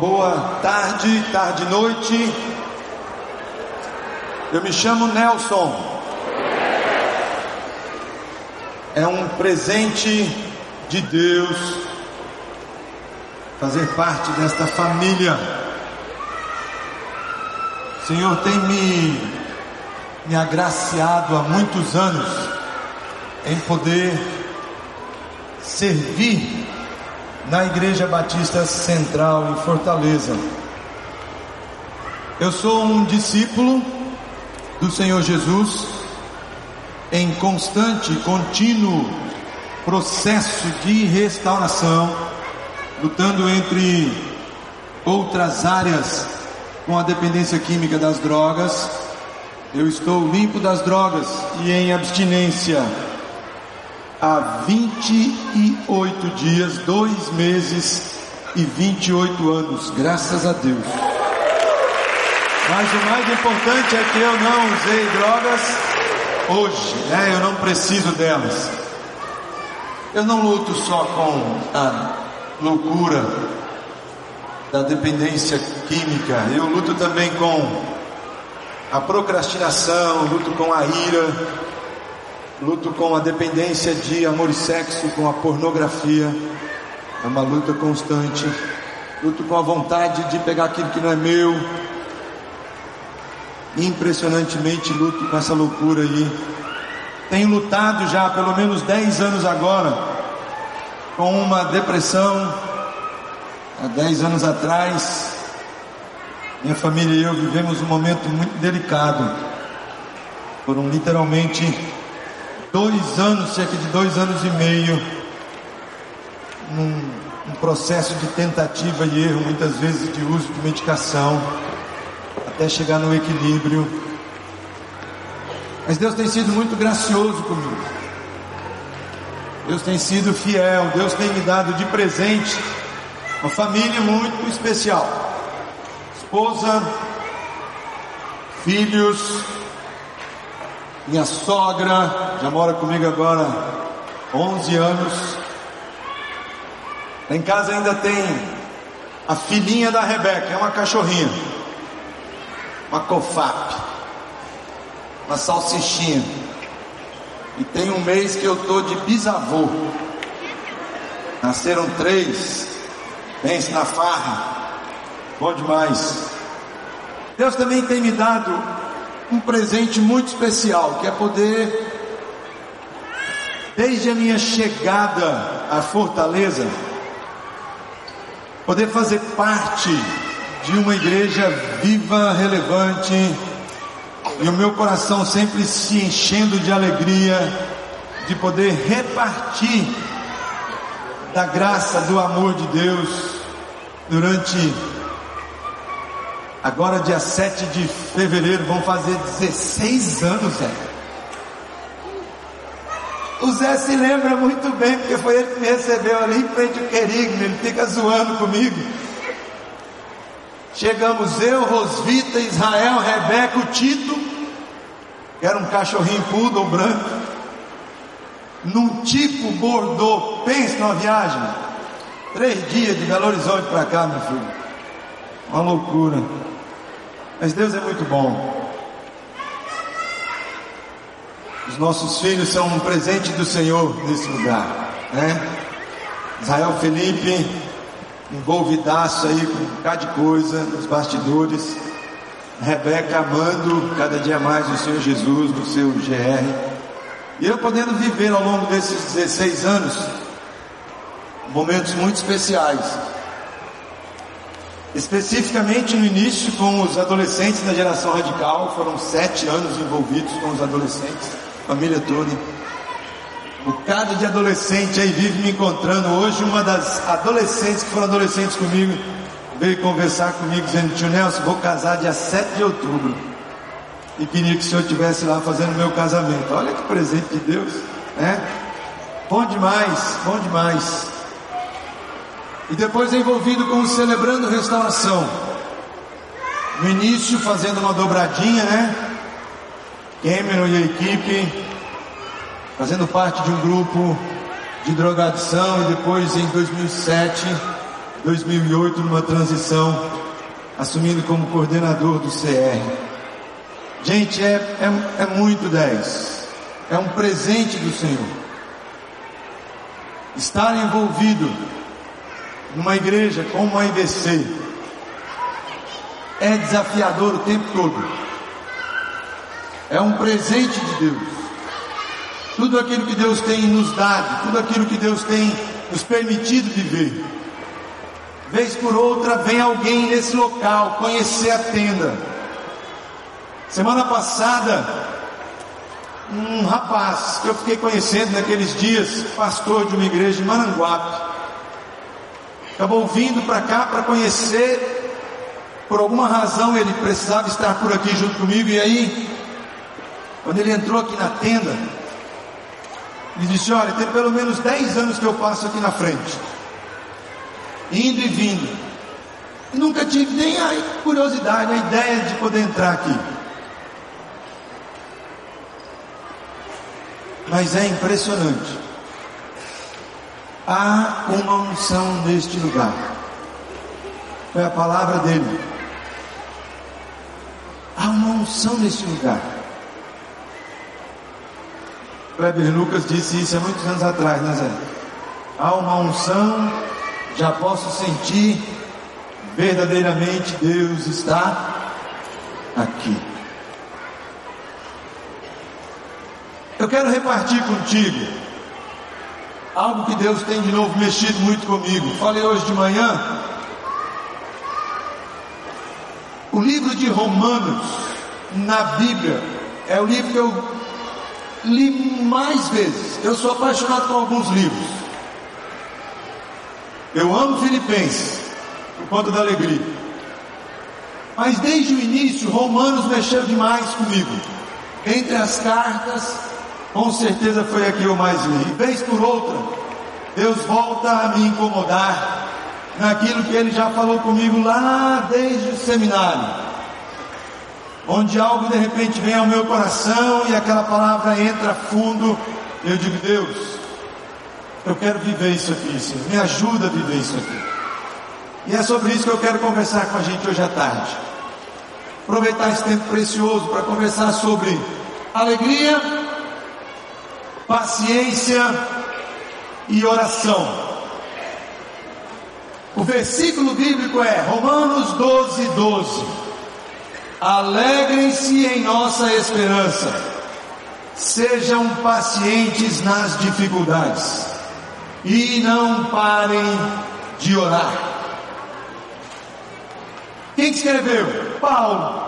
Boa tarde, tarde e noite. Eu me chamo Nelson. É um presente de Deus fazer parte desta família. O Senhor tem me, me agraciado há muitos anos em poder servir na Igreja Batista Central em Fortaleza. Eu sou um discípulo do Senhor Jesus em constante, contínuo processo de restauração, lutando entre outras áreas com a dependência química das drogas. Eu estou limpo das drogas e em abstinência há 28 dias, dois meses e 28 anos, graças a Deus. Mas o mais importante é que eu não usei drogas hoje, né? Eu não preciso delas. Eu não luto só com a loucura da dependência química, eu luto também com a procrastinação, luto com a ira, luto com a dependência de amor e sexo, com a pornografia, é uma luta constante, luto com a vontade de pegar aquilo que não é meu, impressionantemente luto com essa loucura aí. Tenho lutado já há pelo menos 10 anos agora com uma depressão. Há 10 anos atrás, minha família e eu vivemos um momento muito delicado. Foram literalmente dois anos, cerca de dois anos e meio, num, num processo de tentativa e erro, muitas vezes de uso de medicação, até chegar no equilíbrio. Mas Deus tem sido muito gracioso comigo. Deus tem sido fiel. Deus tem me dado de presente uma família muito especial. Esposa, filhos, minha sogra, já mora comigo agora 11 anos. Em casa ainda tem a filhinha da Rebeca, é uma cachorrinha, uma cofap uma salsichinha. E tem um mês que eu tô de bisavô. Nasceram três. Pense na farra. Bom demais. Deus também tem me dado um presente muito especial, que é poder, desde a minha chegada à Fortaleza, poder fazer parte de uma igreja viva, relevante, e o meu coração sempre se enchendo de alegria de poder repartir da graça, do amor de Deus durante agora dia 7 de fevereiro, vão fazer 16 anos, Zé. O Zé se lembra muito bem, porque foi ele que me recebeu ali em frente ao querigma, ele fica zoando comigo. Chegamos eu, Rosvita, Israel, Rebeca, o Tito, que era um cachorrinho poodle branco, num tipo bordô. Pense numa viagem. Três dias de Belo Horizonte para cá, meu filho. Uma loucura. Mas Deus é muito bom. Os nossos filhos são um presente do Senhor nesse lugar, né? Israel Felipe, envolvidaço aí com um bocado de coisa nos bastidores. Rebeca amando cada dia mais o Senhor Jesus no seu GR. E eu podendo viver ao longo desses 16 anos momentos muito especiais. Especificamente no início com os adolescentes da geração radical, foram sete anos envolvidos com os adolescentes, família toda. O cada de adolescente aí vive me encontrando. Hoje uma das adolescentes que foram adolescentes comigo veio conversar comigo dizendo, tio Nelson, vou casar dia 7 de outubro. E queria que o senhor estivesse lá fazendo meu casamento. Olha que presente de Deus, né? Bom demais, bom demais. E depois envolvido com o Celebrando Restauração. No início fazendo uma dobradinha, né? Cameron e a equipe fazendo parte de um grupo de drogadição e depois em 2007 2008 numa transição, assumindo como coordenador do CR. Gente, é, é, é muito 10. É um presente do Senhor. Estar envolvido numa igreja como a IBC é desafiador o tempo todo. É um presente de Deus. Tudo aquilo que Deus tem nos dado, tudo aquilo que Deus tem nos permitido viver. Vez por outra vem alguém nesse local conhecer a tenda. Semana passada, um rapaz que eu fiquei conhecendo naqueles dias, pastor de uma igreja em Maranguape, acabou vindo para cá para conhecer. Por alguma razão ele precisava estar por aqui junto comigo. E aí, quando ele entrou aqui na tenda, ele disse: Olha, tem pelo menos 10 anos que eu passo aqui na frente, indo e vindo. E nunca tive nem a curiosidade, a ideia de poder entrar aqui. Mas é impressionante. Há uma unção neste lugar. Foi a palavra dele. Há uma unção neste lugar. Kleber Lucas disse isso há muitos anos atrás, né Zé? Há uma unção, já posso sentir, verdadeiramente Deus está aqui. Eu quero repartir contigo algo que Deus tem de novo mexido muito comigo. Falei hoje de manhã. O livro de Romanos na Bíblia é o livro que eu li mais vezes. Eu sou apaixonado por alguns livros. Eu amo Filipenses, por conta da alegria. Mas desde o início, Romanos mexeu demais comigo. Entre as cartas, com certeza foi a que eu mais li. E vez por outra, Deus volta a me incomodar naquilo que Ele já falou comigo lá desde o seminário onde algo de repente vem ao meu coração e aquela palavra entra fundo, eu digo, Deus, eu quero viver isso aqui, Senhor, me ajuda a viver isso aqui. E é sobre isso que eu quero conversar com a gente hoje à tarde. Aproveitar esse tempo precioso para conversar sobre alegria, paciência e oração. O versículo bíblico é Romanos 12, 12. Alegrem-se em nossa esperança. Sejam pacientes nas dificuldades. E não parem de orar. Quem escreveu? Paulo.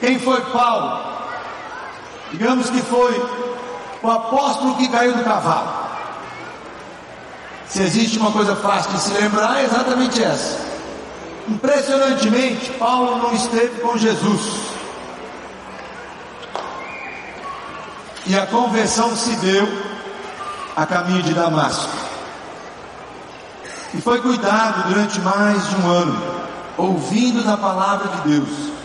Quem foi Paulo? Digamos que foi o apóstolo que caiu do cavalo. Se existe uma coisa fácil de se lembrar, é exatamente essa. Impressionantemente, Paulo não esteve com Jesus. E a conversão se deu a caminho de Damasco. E foi cuidado durante mais de um ano, ouvindo da palavra de Deus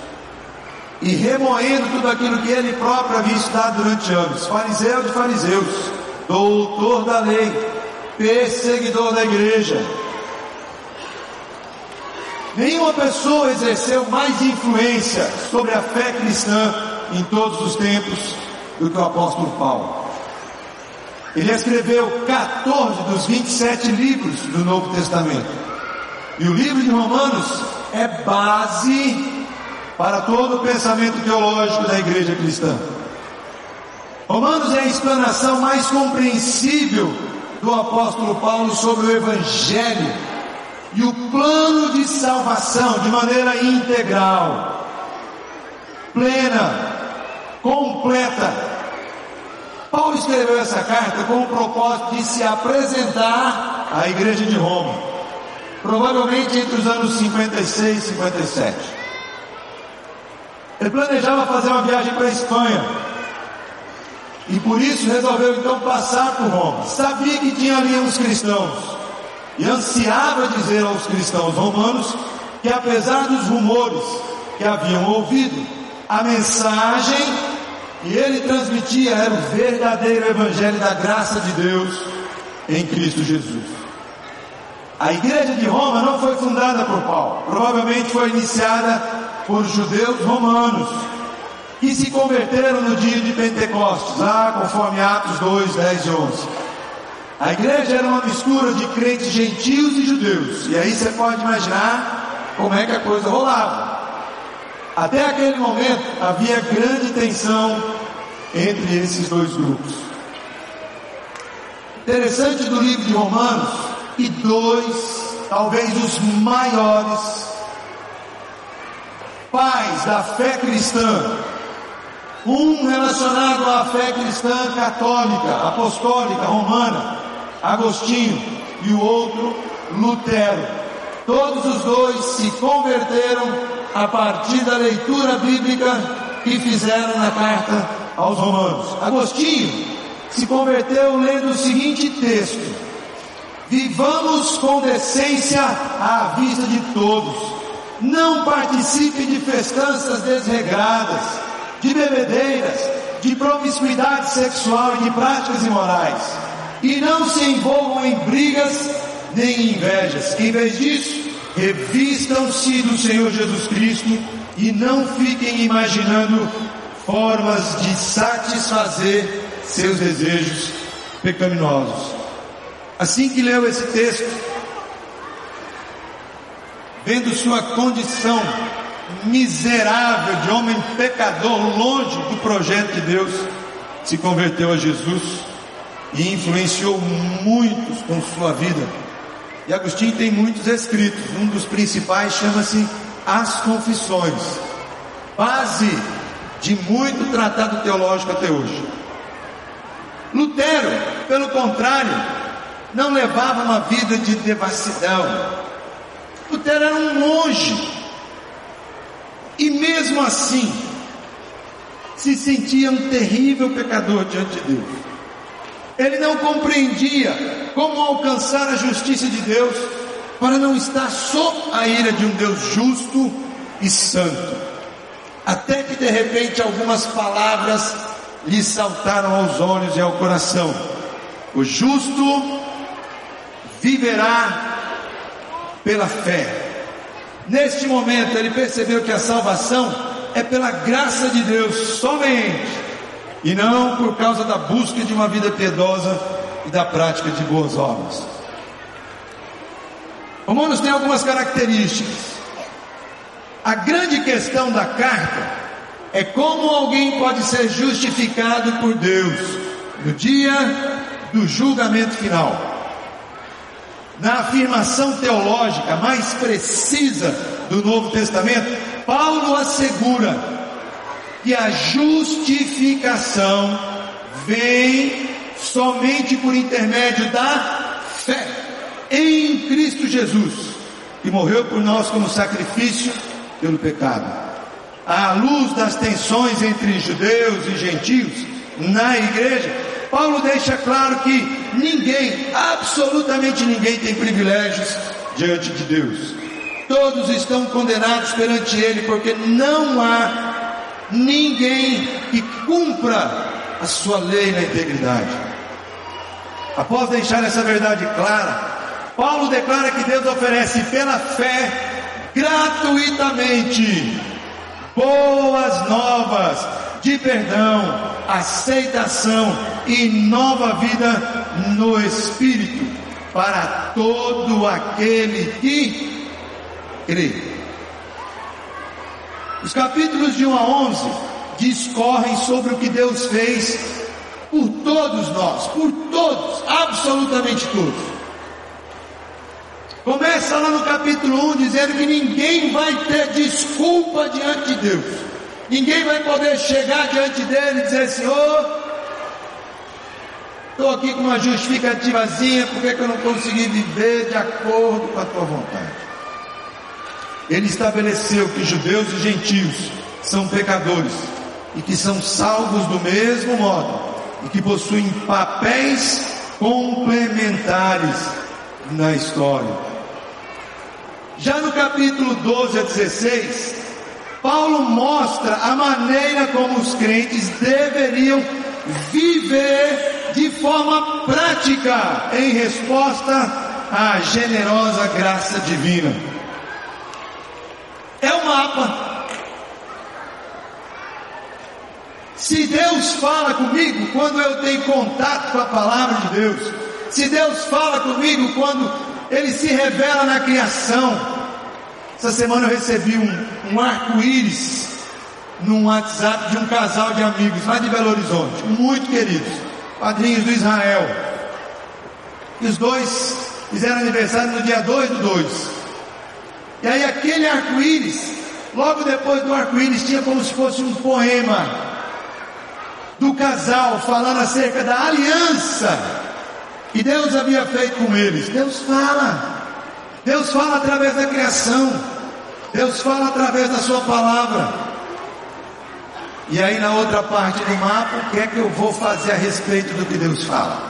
e remoendo tudo aquilo que ele próprio havia estudado durante anos. Fariseu de fariseus, doutor da lei, perseguidor da igreja, Nenhuma pessoa exerceu mais influência sobre a fé cristã em todos os tempos do que o apóstolo Paulo. Ele escreveu 14 dos 27 livros do Novo Testamento. E o livro de Romanos é base para todo o pensamento teológico da igreja cristã. Romanos é a explanação mais compreensível do apóstolo Paulo sobre o Evangelho e o plano de salvação de maneira integral, plena, completa. Paulo escreveu essa carta com o propósito de se apresentar à igreja de Roma, provavelmente entre os anos 56 e 57. Ele planejava fazer uma viagem para a Espanha. E por isso resolveu então passar por Roma. Sabia que tinha ali uns cristãos e ansiava dizer aos cristãos romanos que, apesar dos rumores que haviam ouvido, a mensagem que ele transmitia era o verdadeiro evangelho da graça de Deus em Cristo Jesus. A igreja de Roma não foi fundada por Paulo, provavelmente foi iniciada por judeus romanos que se converteram no dia de Pentecostes, lá conforme Atos 2, 10 e 11. A igreja era uma mistura de crentes gentios e judeus, e aí você pode imaginar como é que a coisa rolava. Até aquele momento havia grande tensão entre esses dois grupos. Interessante do livro de Romanos que dois, talvez os maiores pais da fé cristã, um relacionado à fé cristã católica, apostólica, romana, Agostinho, e o outro, Lutero. Todos os dois se converteram a partir da leitura bíblica que fizeram na carta aos Romanos. Agostinho se converteu lendo o seguinte texto: Vivamos com decência à vista de todos. Não participe de festanças desregradas, de bebedeiras, de promiscuidade sexual e de práticas imorais. E não se envolvam em brigas nem em invejas. Em vez disso, revistam-se do Senhor Jesus Cristo e não fiquem imaginando formas de satisfazer seus desejos pecaminosos. Assim que leu esse texto, vendo sua condição miserável de homem pecador, longe do projeto de Deus, se converteu a Jesus e influenciou muitos com sua vida. E Agostinho tem muitos escritos, um dos principais chama-se As Confissões, base de muito tratado teológico até hoje. Lutero, pelo contrário, não levava uma vida de devassidão. Lutero era um monge. E mesmo assim, se sentia um terrível pecador diante de Deus. Ele não compreendia como alcançar a justiça de Deus para não estar sob a ira de um Deus justo e santo. Até que de repente algumas palavras lhe saltaram aos olhos e ao coração. O justo viverá pela fé. Neste momento ele percebeu que a salvação é pela graça de Deus somente, e não por causa da busca de uma vida piedosa e da prática de boas obras. Romanos tem algumas características. A grande questão da carta é como alguém pode ser justificado por Deus no dia do julgamento final na afirmação teológica mais precisa do Novo Testamento, Paulo assegura que a justificação vem somente por intermédio da fé em Cristo Jesus, que morreu por nós como sacrifício pelo pecado. À luz das tensões entre judeus e gentios na igreja, Paulo deixa claro que ninguém, absolutamente ninguém, tem privilégios diante de Deus. Todos estão condenados perante Ele, porque não há ninguém que cumpra a sua lei na integridade. Após deixar essa verdade clara, Paulo declara que Deus oferece pela fé gratuitamente boas novas de perdão, aceitação e nova vida no Espírito para todo aquele que crê. Os capítulos de 1 a 11 discorrem sobre o que Deus fez por todos nós, por todos, absolutamente todos. Começa lá no capítulo 1 dizendo que ninguém vai ter desculpa diante de Deus. Ninguém vai poder chegar diante dele e dizer: Senhor, estou aqui com uma justificativazinha, porque que eu não consegui viver de acordo com a tua vontade? Ele estabeleceu que judeus e gentios são pecadores e que são salvos do mesmo modo e que possuem papéis complementares na história. Já no capítulo 12 a 16, Paulo mostra a maneira como os crentes deveriam viver de forma prática em resposta a generosa graça divina. É o mapa. Se Deus fala comigo quando eu tenho contato com a palavra de Deus, se Deus fala comigo quando Ele se revela na criação, essa semana eu recebi um, um arco-íris num WhatsApp de um casal de amigos lá de Belo Horizonte, muito queridos, padrinhos do Israel. E os dois fizeram aniversário no dia 2 do 2. E aí aquele arco-íris, logo depois do arco-íris, tinha como se fosse um poema do casal falando acerca da aliança que Deus havia feito com eles. Deus fala. Deus fala através da criação. Deus fala através da sua palavra. E aí na outra parte do mapa, o que é que eu vou fazer a respeito do que Deus fala?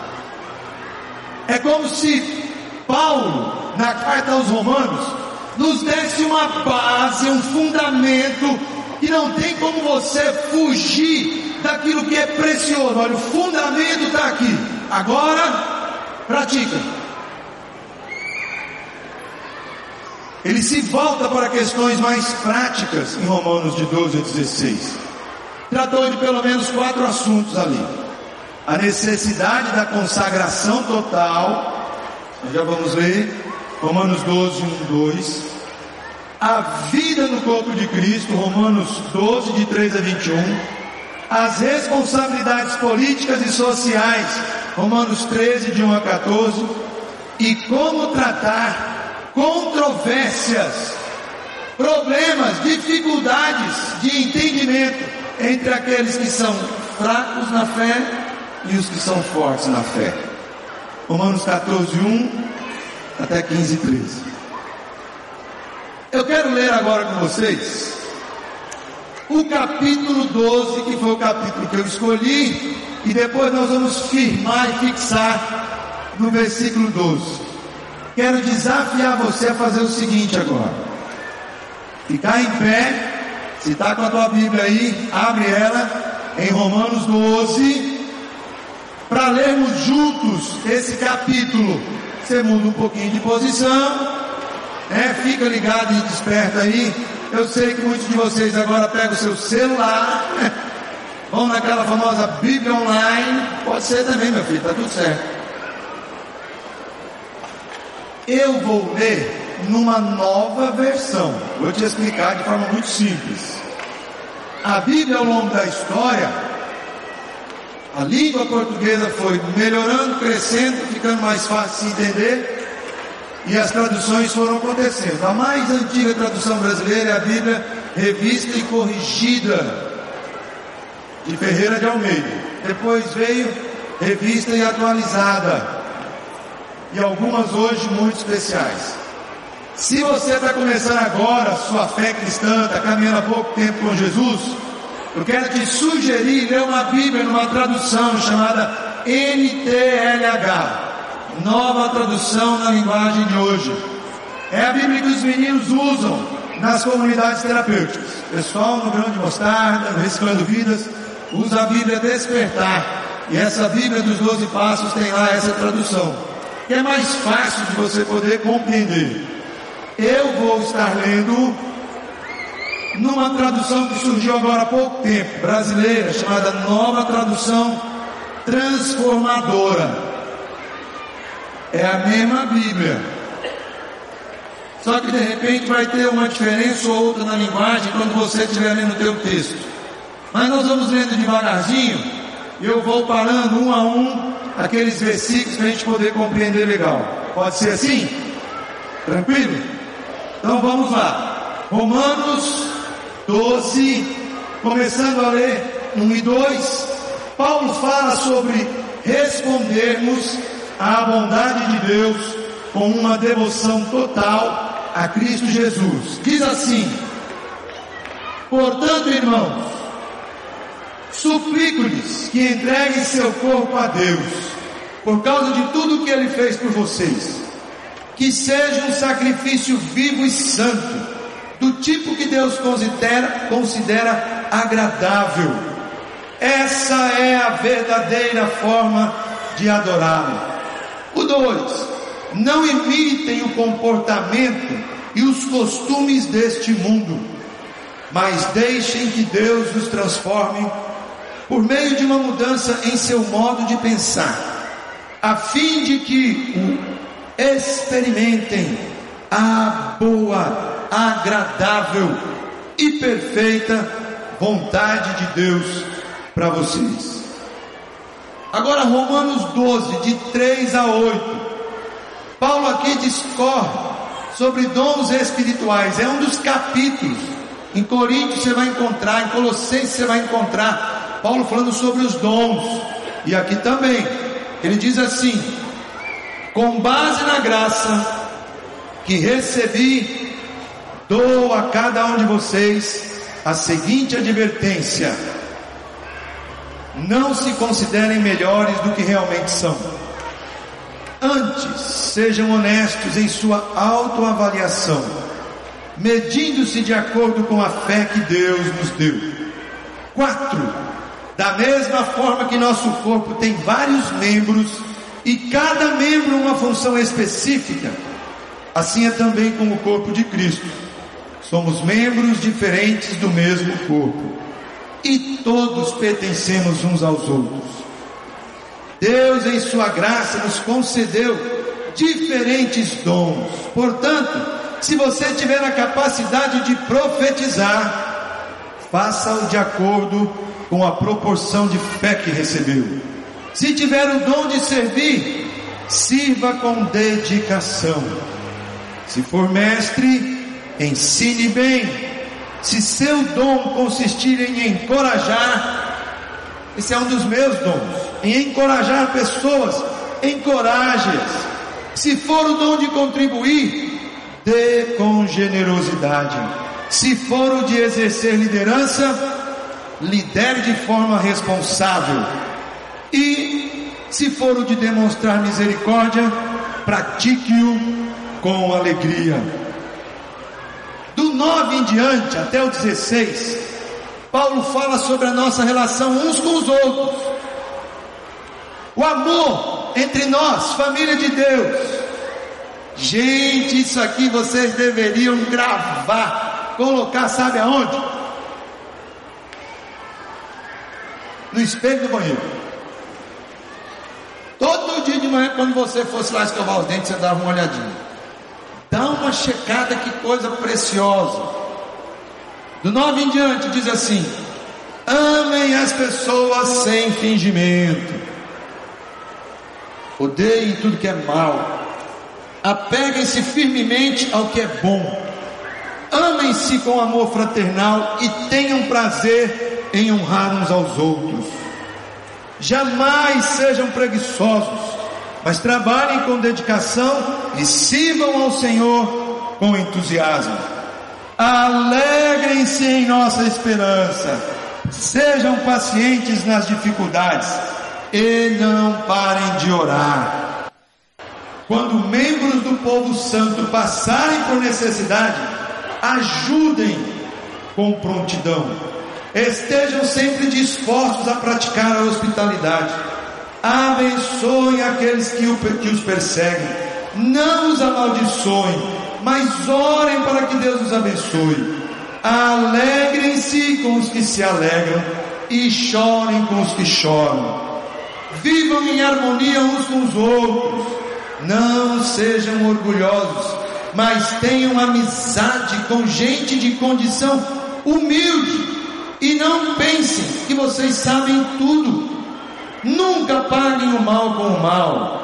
É como se Paulo, na carta aos Romanos, nos desse uma base, um fundamento, que não tem como você fugir daquilo que é precioso. Olha, o fundamento está aqui. Agora, pratica. Ele se volta para questões mais práticas em Romanos de 12 a 16. Tratou de pelo menos quatro assuntos ali: a necessidade da consagração total, já vamos ler, Romanos 12, 1, 2. A vida no corpo de Cristo, Romanos 12, de 3 a 21. As responsabilidades políticas e sociais, Romanos 13, de 1 a 14. E como tratar controvérsias, problemas, dificuldades de entendimento entre aqueles que são fracos na fé e os que são fortes na fé. Romanos 14, 1 até 15, 13. Eu quero ler agora com vocês o capítulo 12, que foi o capítulo que eu escolhi, e depois nós vamos firmar e fixar no versículo 12. Quero desafiar você a fazer o seguinte agora: ficar em pé. Se está com a tua Bíblia aí, abre ela em Romanos 12, para lermos juntos esse capítulo. Você muda um pouquinho de posição, né? fica ligado e desperta aí. Eu sei que muitos de vocês agora pegam o seu celular, vão naquela famosa Bíblia online. Pode ser também, meu filho, está tudo certo. Eu vou ler numa nova versão. Vou te explicar de forma muito simples. A Bíblia, ao longo da história, a língua portuguesa foi melhorando, crescendo, ficando mais fácil de entender. E as traduções foram acontecendo. A mais antiga tradução brasileira é a Bíblia Revista e Corrigida, de Ferreira de Almeida. Depois veio Revista e Atualizada, e algumas hoje muito especiais. Se você está começando agora sua fé cristã, está caminhando há pouco tempo com Jesus, eu quero te sugerir ler uma Bíblia numa tradução chamada NTLH, nova tradução na linguagem de hoje. É a Bíblia que os meninos usam nas comunidades terapêuticas. Pessoal no grão de mostarda, reciclando vidas, usa a Bíblia Despertar. E essa Bíblia dos 12 passos tem lá essa tradução que é mais fácil de você poder compreender. Eu vou estar lendo numa tradução que surgiu agora há pouco tempo, brasileira, chamada Nova Tradução Transformadora. É a mesma Bíblia. Só que de repente vai ter uma diferença ou outra na linguagem quando você estiver lendo o teu texto. Mas nós vamos lendo devagarzinho, eu vou parando um a um aqueles versículos para a gente poder compreender legal. Pode ser assim? Tranquilo? Então vamos lá. Romanos 12, começando a ler 1 e 2. Paulo fala sobre respondermos à bondade de Deus com uma devoção total a Cristo Jesus. Diz assim: Portanto, irmãos, Suplico-lhes que entreguem seu corpo a Deus, por causa de tudo que Ele fez por vocês. Que seja um sacrifício vivo e santo, do tipo que Deus considera, considera agradável. Essa é a verdadeira forma de adorá-lo. O 2: não imitem o comportamento e os costumes deste mundo, mas deixem que Deus os transforme por meio de uma mudança em seu modo de pensar, a fim de que experimentem a boa, agradável e perfeita vontade de Deus para vocês. Agora, Romanos 12, de 3 a 8. Paulo aqui discorre sobre dons espirituais, é um dos capítulos. Em Coríntios você vai encontrar, em Colossenses você vai encontrar Paulo falando sobre os dons. E aqui também, ele diz assim: com base na graça que recebi, dou a cada um de vocês a seguinte advertência não se considerem melhores do que realmente são. Antes, sejam honestos em sua autoavaliação, medindo-se de acordo com a fé que Deus nos deu. Quatro, da mesma forma que nosso corpo tem vários membros e cada membro uma função específica, assim é também com o corpo de Cristo. Somos membros diferentes do mesmo corpo e todos pertencemos uns aos outros. Deus, em Sua graça, nos concedeu diferentes dons. Portanto, se você tiver a capacidade de profetizar, faça-o de acordo com a proporção de fé que recebeu. Se tiver o dom de servir, sirva com dedicação. Se for mestre, ensine bem se seu dom consistir em encorajar, esse é um dos meus dons, em encorajar pessoas, encoraje-as. Se for o dom de contribuir, dê com generosidade. Se for o de exercer liderança, lidere de forma responsável. E se for o de demonstrar misericórdia, pratique-o com alegria. Do 9 em diante até o 16, Paulo fala sobre a nossa relação uns com os outros. O amor entre nós, família de Deus. Gente, isso aqui vocês deveriam gravar, colocar, sabe aonde? No espelho do banheiro. Todo dia de manhã, quando você fosse lá escovar os dentes, você dava uma olhadinha. Dá uma checada, que coisa preciosa. Do 9 em diante diz assim: Amem as pessoas sem fingimento. Odeiem tudo que é mal. Apeguem-se firmemente ao que é bom. Amem-se com amor fraternal e tenham prazer em honrar uns aos outros. Jamais sejam preguiçosos mas trabalhem com dedicação e sirvam ao Senhor com entusiasmo. Alegrem-se em nossa esperança, sejam pacientes nas dificuldades e não parem de orar. Quando membros do povo santo passarem por necessidade, ajudem com prontidão. Estejam sempre dispostos a praticar a hospitalidade Abençoem aqueles que, o, que os perseguem. Não os amaldiçoem, mas orem para que Deus os abençoe. Alegrem-se com os que se alegram e chorem com os que choram. Vivam em harmonia uns com os outros. Não sejam orgulhosos, mas tenham amizade com gente de condição humilde. E não pensem que vocês sabem tudo Nunca paguem o mal com o mal.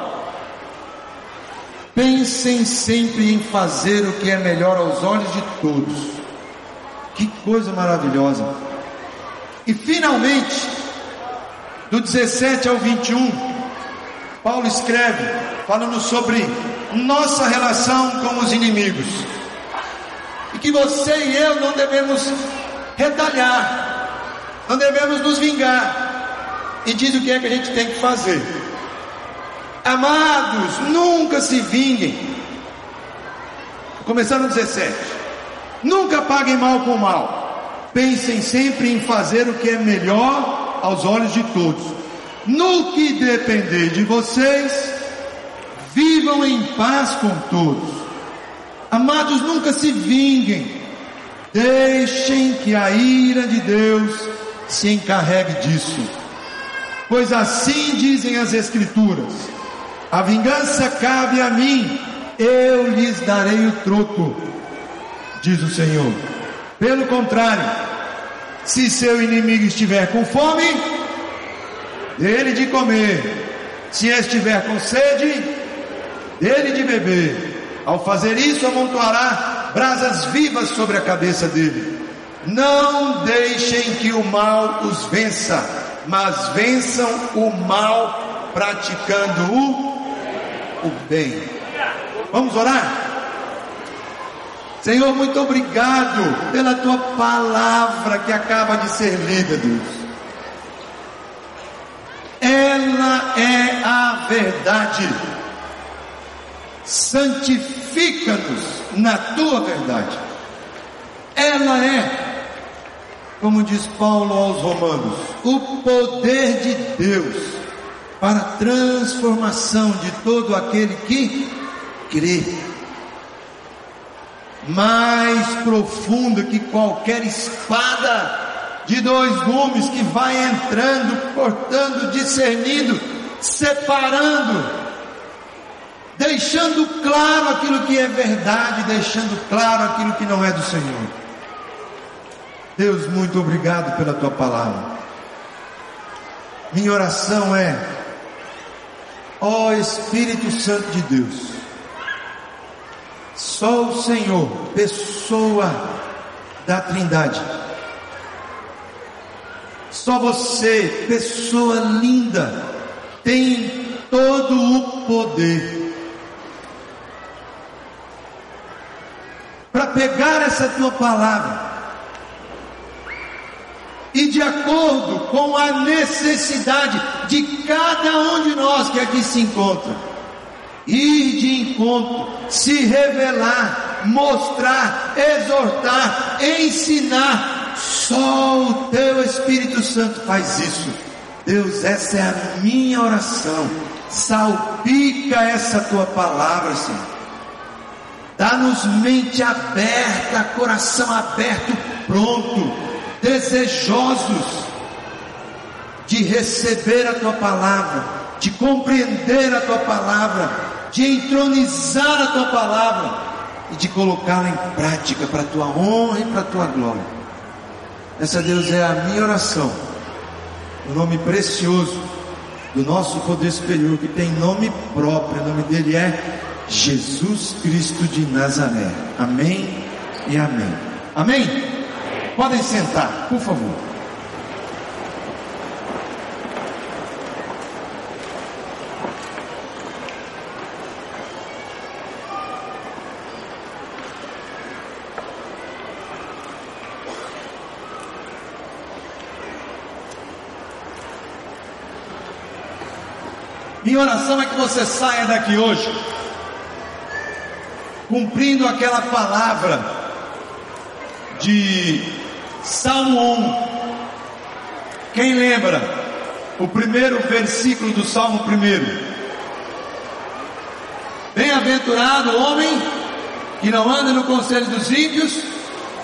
Pensem sempre em fazer o que é melhor aos olhos de todos. Que coisa maravilhosa. E finalmente, do 17 ao 21, Paulo escreve, falando sobre nossa relação com os inimigos. E que você e eu não devemos retalhar, não devemos nos vingar, e diz o que é que a gente tem que fazer. Amados, nunca se vinguem. Começando no 17. Nunca paguem mal com mal. Pensem sempre em fazer o que é melhor aos olhos de todos. No que depender de vocês, Vivam em paz com todos. Amados, nunca se vinguem. Deixem que a ira de Deus se encarregue disso. Pois assim dizem as Escrituras: a vingança cabe a mim, eu lhes darei o troco, diz o Senhor. Pelo contrário, se seu inimigo estiver com fome, dele de comer. Se estiver com sede, dele de beber. Ao fazer isso, amontoará brasas vivas sobre a cabeça dele. Não deixem que o mal os vença, mas vençam o mal praticando o, o bem. Vamos orar? Senhor, muito obrigado pela tua palavra que acaba de ser lida, Deus. Ela é a verdade. Santifica-nos na tua verdade. Ela é, como diz Paulo aos Romanos, o poder de Deus para a transformação de todo aquele que crê. Mais profunda que qualquer espada de dois gumes que vai entrando, cortando, discernindo, separando, deixando claro aquilo que é verdade, deixando claro aquilo que não é do Senhor. Deus, muito obrigado pela tua palavra. Minha oração é, ó Espírito Santo de Deus, só o Senhor, pessoa da Trindade, só você, pessoa linda, tem todo o poder para pegar essa tua palavra e de acordo com a necessidade de cada um de nós que aqui se encontra, ir de encontro, se revelar, mostrar, exortar, ensinar só o teu Espírito Santo faz isso. Deus, essa é a minha oração. Salpica essa tua palavra, Senhor. Dá-nos mente aberta, coração aberto, pronto, desejosos de receber a tua palavra, de compreender a tua palavra, de entronizar a tua palavra e de colocá-la em prática para a tua honra e para a tua glória. Essa Deus é a minha oração. O nome precioso do nosso poder superior, que tem nome próprio, o nome dele é Jesus Cristo de Nazaré. Amém e amém. Amém? Podem sentar, por favor. Minha oração é que você saia daqui hoje, cumprindo aquela palavra de Salmo 1. Quem lembra? O primeiro versículo do Salmo 1. Bem-aventurado o homem que não anda no conselho dos ímpios,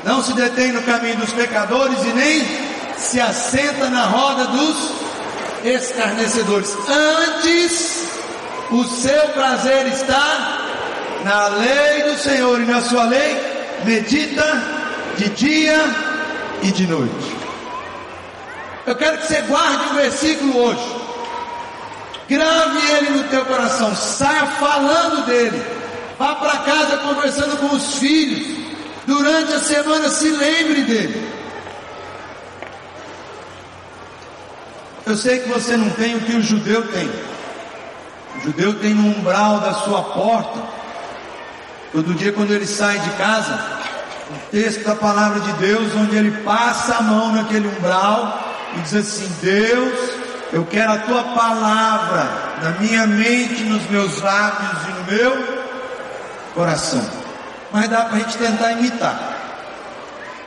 não se detém no caminho dos pecadores e nem se assenta na roda dos escarnecedores. Antes, o seu prazer está na lei do Senhor e na sua lei medita de dia e de noite. Eu quero que você guarde um versículo hoje. Grave ele no teu coração, saia falando dele. Vá para casa conversando com os filhos. Durante a semana se lembre dele. Eu sei que você não tem o que o judeu tem. O judeu tem no umbral da sua porta. Todo dia quando ele sai de casa, um texto da palavra de Deus, onde ele passa a mão naquele umbral e diz assim: Deus, eu quero a tua palavra na minha mente, nos meus lábios e no meu coração. Mas dá para a gente tentar imitar.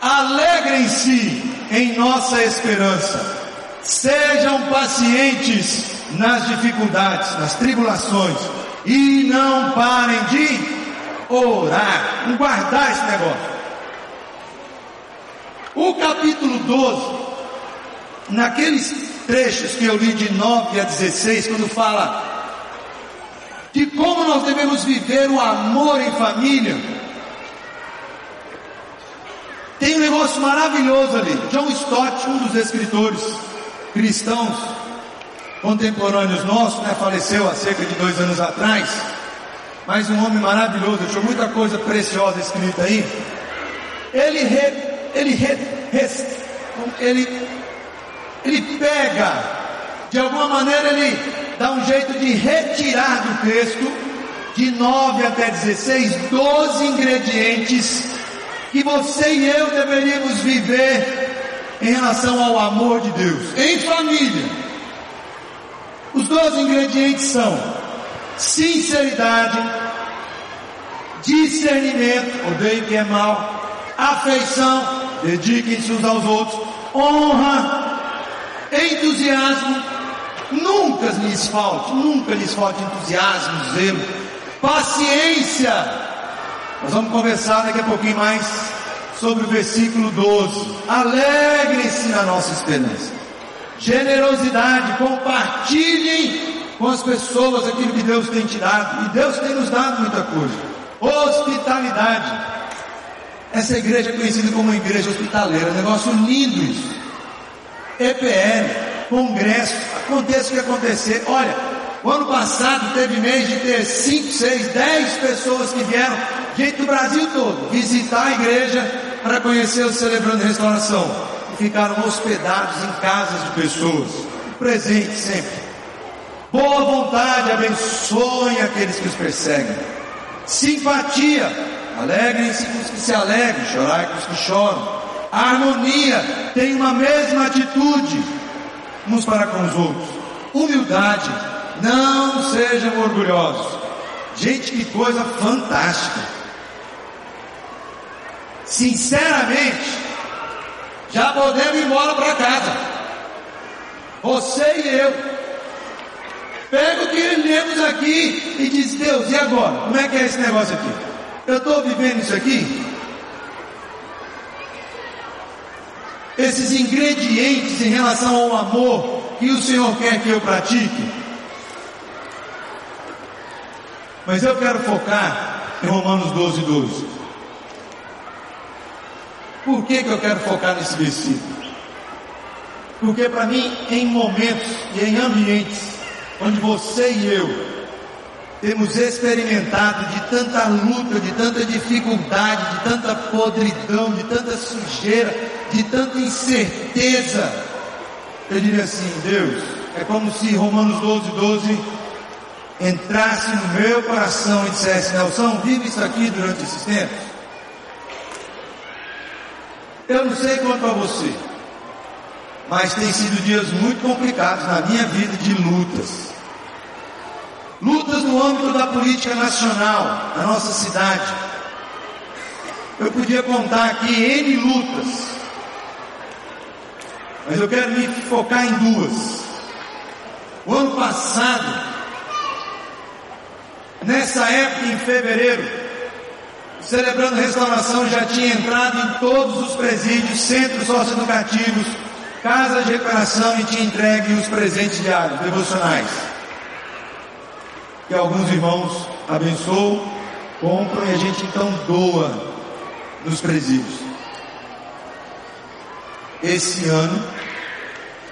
Alegrem-se em nossa esperança Sejam pacientes nas dificuldades, nas tribulações, e não parem de orar. Guardar esse negócio. O capítulo 12, naqueles trechos que eu li de 9 a 16, quando fala de como nós devemos viver o amor em família, tem um negócio maravilhoso ali. John Stott, um dos escritores cristãos contemporâneos nossos, né, faleceu há cerca de dois anos atrás, mas um homem maravilhoso, deixou muita coisa preciosa escrita aí. Ele, re, ele, re, ele, ele pega, de alguma maneira ele dá um jeito de retirar do texto, de 9 até 16, 12 ingredientes que você e eu deveríamos viver em relação ao amor de Deus, em família. Os dois ingredientes são sinceridade, discernimento, odeio que é mal, afeição, dediquem-se uns aos outros, honra, entusiasmo, nunca lhes falte, nunca lhes falte entusiasmo, zelo, paciência, nós vamos conversar daqui a pouquinho mais sobre o versículo 12. Alegrem-se na nossa esperança. Generosidade, compartilhem com as pessoas aquilo que Deus tem te dado. E Deus tem nos dado muita coisa. Hospitalidade. Essa igreja é conhecida como igreja hospitaleira. negócio lindo isso. EPL, congresso, aconteça o que acontecer. Olha, o ano passado teve mês de ter 5, 6, 10 pessoas que vieram gente do Brasil todo, visitar a igreja para conhecer o Celebrando Restauração. E ficaram hospedados em casas de pessoas. Presente sempre. Boa vontade, abençoem aqueles que os perseguem. Simpatia, alegrem-se com os que se alegram, chorai com os que choram. Harmonia, tem uma mesma atitude uns para com os outros. Humildade, não sejam orgulhosos. Gente, que coisa fantástica. Sinceramente, já podemos ir embora para casa. Você e eu. Pega o que lemos aqui e diz, Deus, e agora? Como é que é esse negócio aqui? Eu estou vivendo isso aqui? Esses ingredientes em relação ao amor que o Senhor quer que eu pratique. Mas eu quero focar em Romanos 12, 12. Por que, que eu quero focar nesse versículo? Porque para mim, em momentos e em ambientes onde você e eu temos experimentado de tanta luta, de tanta dificuldade, de tanta podridão, de tanta sujeira, de tanta incerteza, eu diria assim, Deus, é como se Romanos 12, 12 entrasse no meu coração e dissesse, Nelson, vive isso aqui durante esses tempos. Eu não sei quanto a você, mas tem sido dias muito complicados na minha vida de lutas. Lutas no âmbito da política nacional, na nossa cidade. Eu podia contar aqui N lutas, mas eu quero me focar em duas. O ano passado, nessa época em fevereiro, Celebrando Restauração já tinha entrado em todos os presídios, centros socioeducativos, casas de recuperação e tinha entregue os presentes diários, devocionais. Que alguns irmãos abençoam, compram e a gente então doa nos presídios. Esse ano,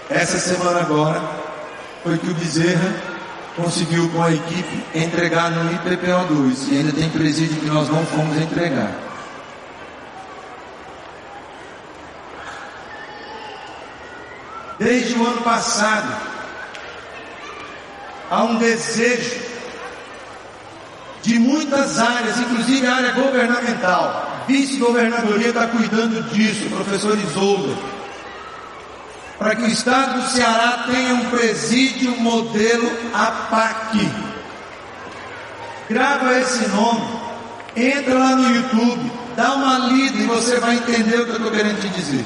essa semana agora, foi que o Bezerra conseguiu com a equipe entregar no IPPO2 e ainda tem presídio que nós não fomos entregar. Desde o ano passado, há um desejo de muitas áreas, inclusive a área governamental. Vice-governadoria está cuidando disso, professor Isolda para que o Estado do Ceará tenha um presídio modelo APAC. Grava esse nome, entra lá no YouTube, dá uma lida e você vai entender o que eu estou querendo te dizer.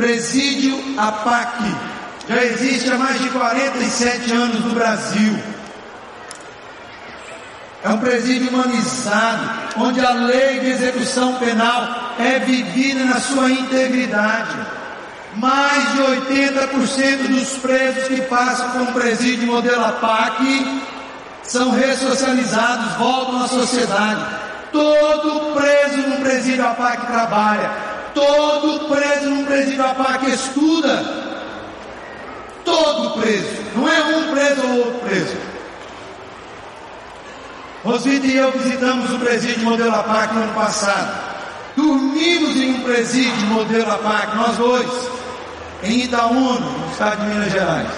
Presídio APAC já existe há mais de 47 anos no Brasil. É um presídio humanizado, onde a lei de execução penal é vivida na sua integridade. Mais de 80% dos presos que passam por um presídio modelo APAC são ressocializados, voltam à sociedade. Todo preso num presídio APAC trabalha. Todo preso num presídio APAC estuda. Todo preso. Não é um preso ou outro preso. Rosita e eu visitamos o presídio modelo APAC no ano passado. Dormimos em um presídio modelo APAC, nós dois, em Itaúna, no estado de Minas Gerais.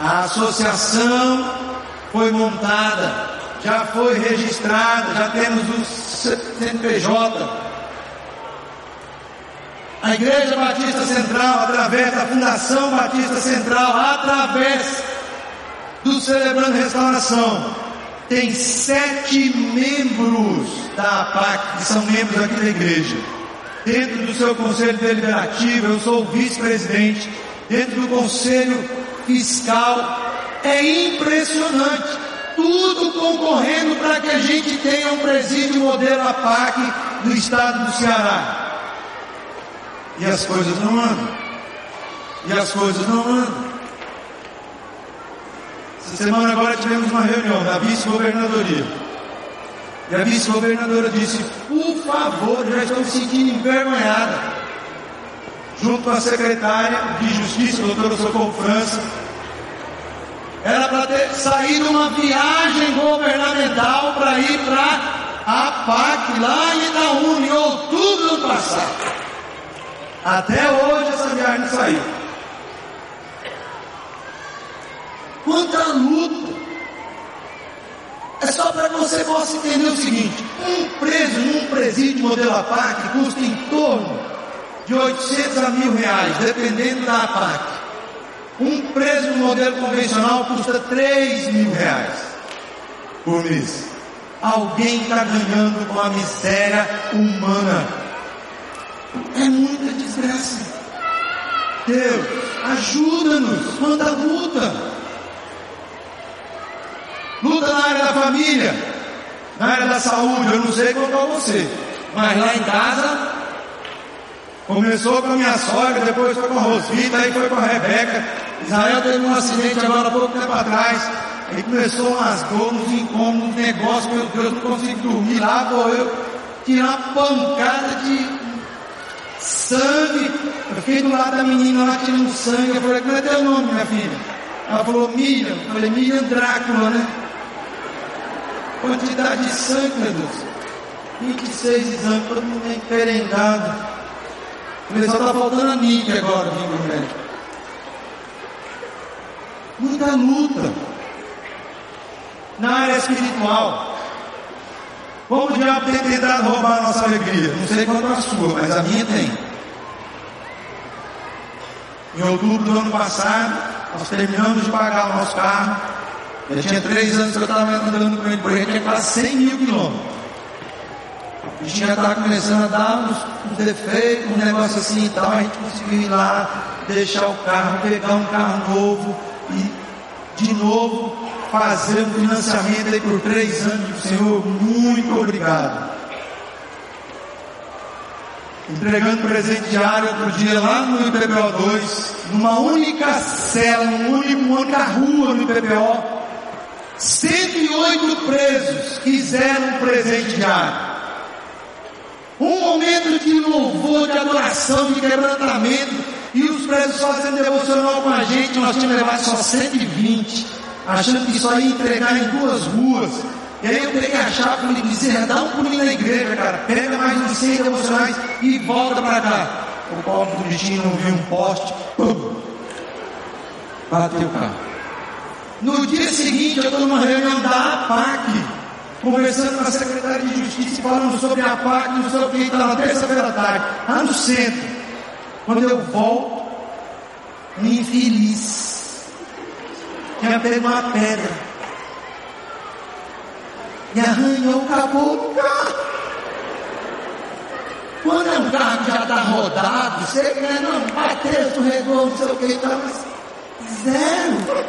A associação foi montada, já foi registrada, já temos o CNPJ. A Igreja Batista Central, através da Fundação Batista Central, através do Celebrando Restauração, tem sete membros da APAC, que são membros aqui da igreja. Dentro do seu conselho deliberativo, eu sou vice-presidente. Dentro do conselho fiscal, é impressionante. Tudo concorrendo para que a gente tenha um presídio modelo APAC no estado do Ceará. E as coisas não andam. E as coisas não andam. Essa semana agora tivemos uma reunião da vice-governadoria. E a vice-governadora disse, por favor, já estou me sentindo envergonhada. Junto com a secretária de Justiça, doutora Socorro França, era para ter saído uma viagem governamental para ir para a PAC, lá em Itaúna, em outubro do passado. Até hoje essa viagem não saiu. Quanta luta! É só para você possa entender o seguinte: um preso num presídio modelo APAC custa em torno de 800 a mil reais, dependendo da APAC. Um preso no modelo convencional custa 3 mil reais por mês. Alguém está ganhando com a miséria humana. É muita desgraça. Deus, ajuda-nos. Quanta luta. Luta na área da família, na área da saúde, eu não sei qual é você, mas lá em casa começou com a minha sogra, depois foi com a Rosvita, aí foi com a Rebeca. Israel teve um acidente agora há pouco tempo atrás. Aí começou umas dores, uns incômodos, uns negócios, meu Deus, não consigo dormir. Lá vou eu tirar uma pancada de sangue. Eu fiquei do lado da menina lá tirando sangue. Eu falei, como é teu nome, minha filha? Ela falou, Miriam. Eu falei, Miriam Drácula, né? Quantidade de sangue, meu Deus. 26 exames, todo mundo é enferengado. Falei, só está faltando a Nick agora, vindo no médico. Muita luta. Na área espiritual. Como o diabo tem tentado roubar a nossa alegria? Não sei quanto a sua, mas a minha tem. Em outubro do ano passado, nós terminamos de pagar o nosso carro. Eu tinha três anos que eu estava andando com ele por aí, tinha quase 100 mil quilômetros. O bichinho já estava começando a dar uns, uns defeitos, um negócio assim e tal. A gente conseguiu ir lá, deixar o carro, pegar um carro novo e de novo fazer um financiamento aí por três anos. Senhor, muito obrigado. Entregando presente diário outro dia lá no IPPO 2, numa única cela, numa única rua no IPPO, 108 presos quiseram um presente diário. Um momento de louvor, de adoração, de quebrantamento. E os presos fazendo devocional com a gente, nós tínhamos levado só 120, achando que só ia entregar em duas ruas. E aí eu peguei a chave e disse, dá um pulinho na igreja, cara, pega mais uns 100 devocionais e volta para cá. O pobre do bichinho não viu um poste, pum, bateu o carro. No dia seguinte, eu estou numa reunião da APAC, conversando com a secretária de Justiça, falando sobre a APAC, não sei o que, está na terça-feira à tarde, lá no centro. Quando eu volto, um infeliz, tinha pego uma pedra, e arranhou o capô do carro. Quando é um carro que já está rodado, você quer não bater, escorregou, não sei o que, tá, mas zero.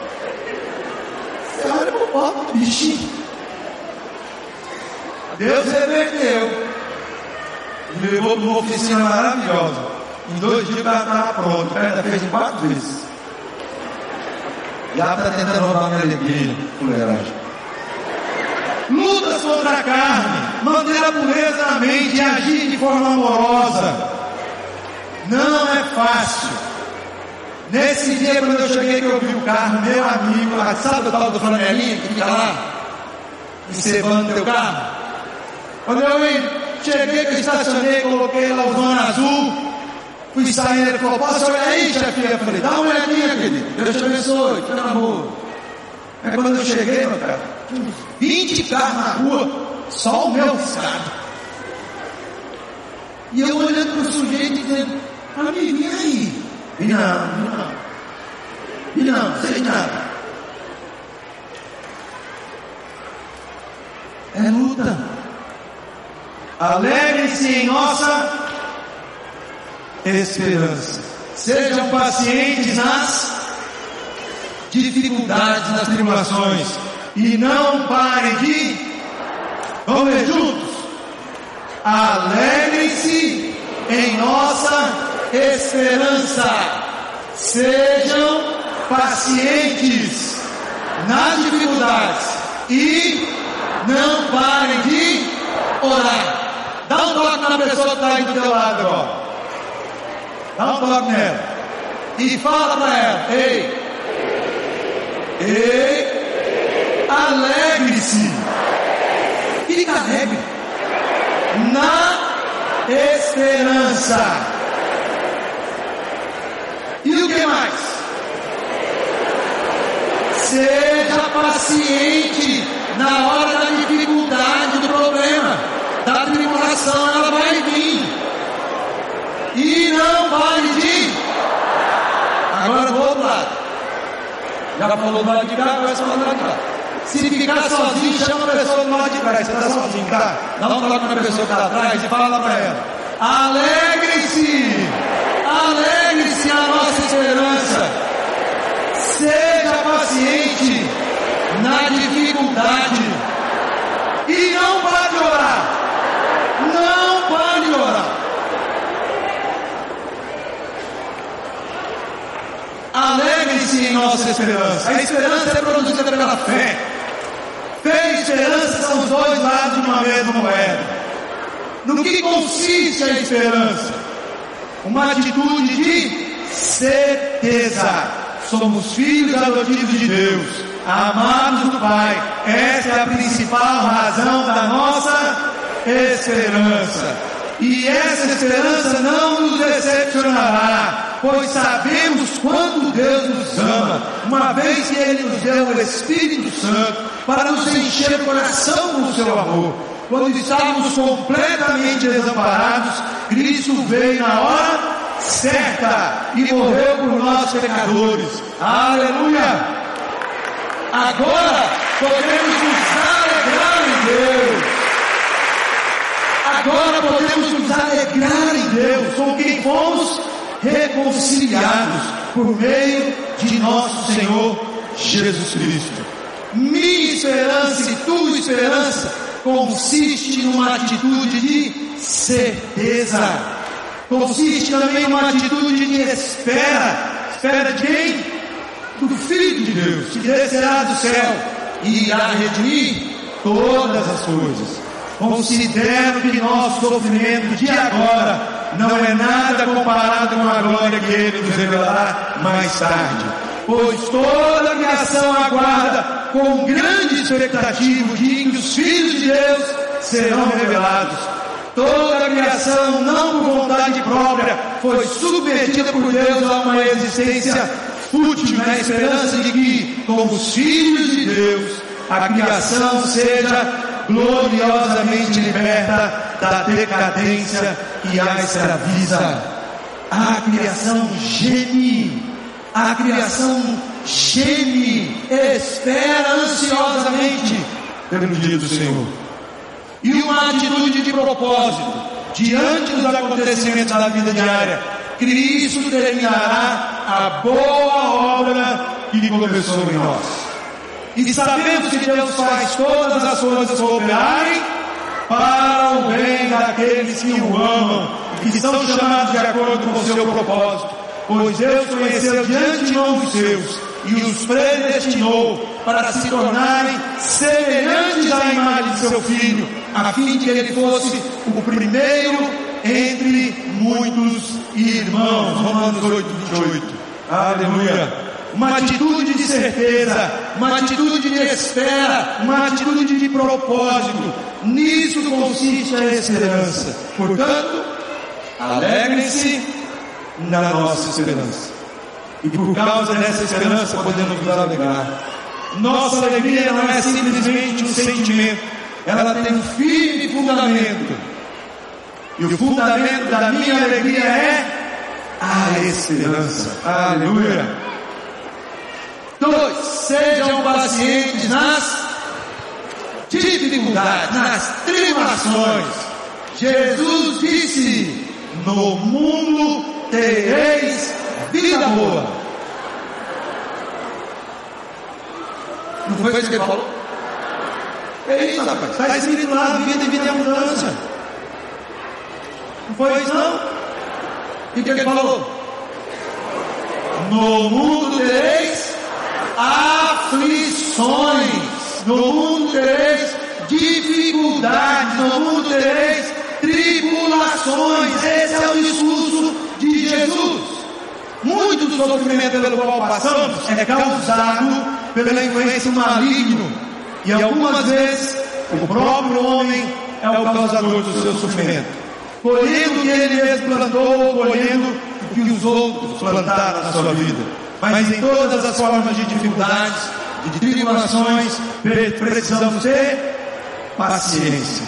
Você olha pobre bichinho. Deus reverteu. Me levou para uma oficina maravilhosa. Em dois dias cara estava pronto. O cara fez quatro vezes. Já está tentando roubar minha alegria, fuleiragem. Lutas contra a carne, manter a pureza na mente e agir de forma amorosa. Não é fácil. Nesse dia, quando eu cheguei, que eu vi o carro, meu amigo, sabe o tal do flanelinha que fica lá, encebando teu carro? Quando eu cheguei, que eu estacionei, coloquei lá o zona azul, fui saindo, ele falou, posso olhar aí, chefinha? Eu falei, dá uma olhadinha, querido, Deus te abençoe, fica na boa. Aí quando eu cheguei, meu cara, 20 carros na rua, só o meu riscado. E eu olhando para o sujeito dizendo, amigo, e aí? E não, e não. E não, sei nada. É luta. Alegrem-se em nossa esperança. Sejam pacientes nas dificuldades, nas tribulações. E não parem de. Vamos ver juntos. Alegrem-se em nossa esperança. Sejam pacientes nas dificuldades e não parem de orar. Dá um toque na pessoa que está aí do teu lado agora. Dá toque nela. E fala para ela: Ei, ei, alegre-se. Fica alegre. Na esperança. E o que mais? Seja paciente na hora da dificuldade do problema, da tribulação, ela vai vir. Não vai vir. Agora do outro lado. Já falou do lado de cá, agora só do lado de cá. Se ficar sozinho, chama a pessoa do lado de trás. Você está sozinho, tá? Dá um toque na pessoa que está atrás e fala para ela. Alegre-se! Alegre-se a nossa esperança. Seja paciente na dificuldade. E não pare de orar. Não pare de orar. Alegre-se em nossa esperança. A esperança é produzida pela fé. Fé e esperança são os dois lados de uma mesma moeda. No que consiste a esperança? Uma atitude de certeza. Somos filhos adotivos de Deus, amados do Pai. Essa é a principal razão da nossa esperança. E essa esperança não nos decepcionará, pois sabemos quanto Deus nos ama, uma vez que Ele nos deu o Espírito Santo para nos encher o coração com o seu amor. Quando estávamos completamente desamparados, Cristo veio na hora certa e morreu por nós pecadores. Aleluia! Agora podemos nos alegrar em Deus. Agora podemos nos alegrar em Deus, com quem fomos reconciliados por meio de nosso Senhor Jesus Cristo. Minha esperança e tua esperança consiste numa atitude de certeza. Consiste também numa atitude de espera. Espera de quem? Do Filho de Deus, que descerá do céu e irá redimir todas as coisas. Considero que nosso sofrimento de agora não é nada comparado com a glória que Ele nos revelará mais tarde. Pois toda a criação aguarda com grande expectativa de que os filhos de Deus serão revelados. Toda a criação, não por vontade própria, foi submetida por Deus a uma existência fútil na esperança de que, como os filhos de Deus, a criação seja gloriosamente liberta da decadência que a escraviza. A criação geme, a criação geme, espera ansiosamente pelo dia do Senhor. E uma atitude de propósito, diante dos acontecimentos da vida diária, Cristo terminará a boa obra que começou em nós. E sabemos que Deus faz todas as coisas cooperarem para o bem daqueles que o amam e que são chamados de acordo com o seu propósito. Pois Deus conheceu de antemão os seus e os predestinou para se tornarem semelhantes à imagem de seu filho, a fim de que ele fosse o primeiro entre muitos irmãos. Romanos 8, 28. Aleluia uma atitude de certeza, uma atitude de espera, uma atitude de propósito. Nisso consiste a esperança. Portanto, alegrem-se na nossa esperança. E por causa dessa esperança podemos nos alegrar. Nossa alegria não é simplesmente um sentimento, ela tem um firme fundamento. E o fundamento da minha alegria é a esperança. Aleluia. Dois, sejam pacientes nas dificuldades, nas tribulações. Jesus disse: No mundo tereis vida boa. Não foi isso que ele falou? É isso, rapaz. Está escrito lá: vida e vida e abundância. Não foi isso, não? E o que ele falou? No mundo tereis aflições, no mundo tereis dificuldades, no mundo tereis tribulações. Esse é o discurso de Jesus. Muito do sofrimento pelo qual passamos é causado pela influência maligno. E algumas vezes o próprio homem é o causador do seu sofrimento. Colhendo o que ele mesmo plantou, colhendo o que os outros plantaram na sua vida. Mas em todas as formas de dificuldades, de tribulações, precisamos ter paciência.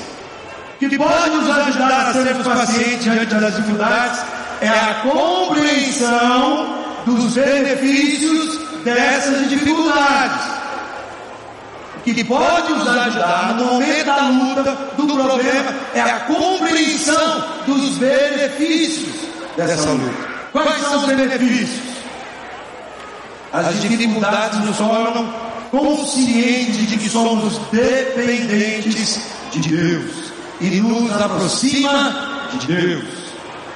O que pode nos ajudar a sermos pacientes diante das dificuldades é a compreensão dos benefícios dessas dificuldades. O que pode nos ajudar no momento da luta, do problema, é a compreensão dos benefícios dessa luta. Quais são os benefícios? As dificuldades nos tornam conscientes de que somos dependentes de Deus e nos aproxima de Deus.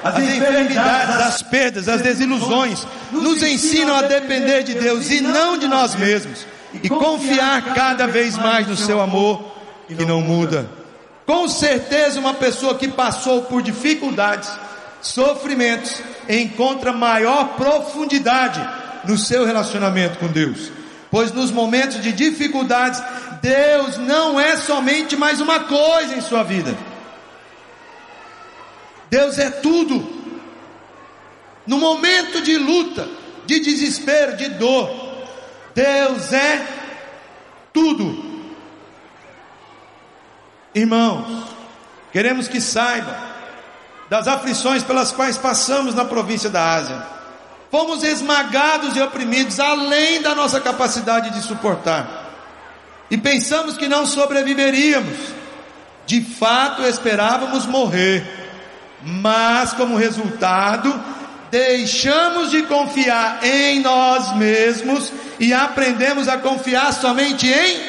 As enfermidades, as perdas, as desilusões nos ensinam a depender de Deus e não de nós mesmos e confiar cada vez mais no seu amor que não muda. Com certeza, uma pessoa que passou por dificuldades, sofrimentos, encontra maior profundidade no seu relacionamento com Deus. Pois nos momentos de dificuldades, Deus não é somente mais uma coisa em sua vida. Deus é tudo. No momento de luta, de desespero, de dor, Deus é tudo. Irmãos, queremos que saibam das aflições pelas quais passamos na província da Ásia. Fomos esmagados e oprimidos além da nossa capacidade de suportar. E pensamos que não sobreviveríamos. De fato, esperávamos morrer. Mas, como resultado, deixamos de confiar em nós mesmos e aprendemos a confiar somente em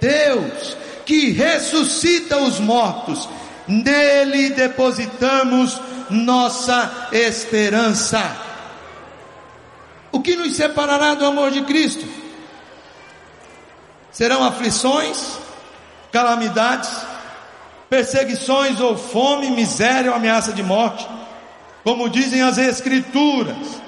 Deus, que ressuscita os mortos. Nele depositamos nossa esperança. O que nos separará do amor de Cristo? Serão aflições, calamidades, perseguições ou fome, miséria ou ameaça de morte, como dizem as Escrituras.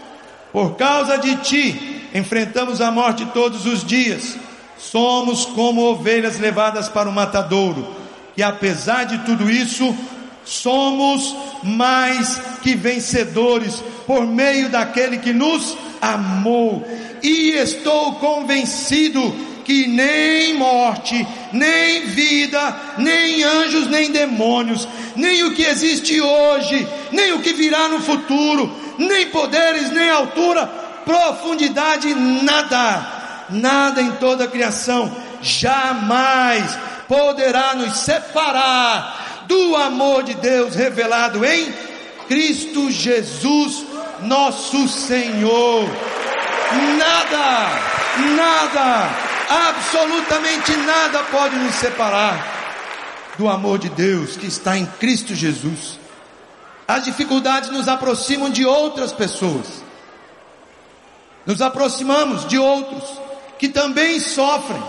Por causa de ti, enfrentamos a morte todos os dias. Somos como ovelhas levadas para o matadouro. E apesar de tudo isso, somos mais que vencedores por meio daquele que nos amou. E estou convencido que nem morte, nem vida, nem anjos, nem demônios, nem o que existe hoje, nem o que virá no futuro, nem poderes, nem altura, profundidade, nada, nada em toda a criação, jamais poderá nos separar do amor de Deus revelado em Cristo Jesus, nosso Senhor. Nada, nada, Absolutamente nada pode nos separar do amor de Deus que está em Cristo Jesus. As dificuldades nos aproximam de outras pessoas. Nos aproximamos de outros que também sofrem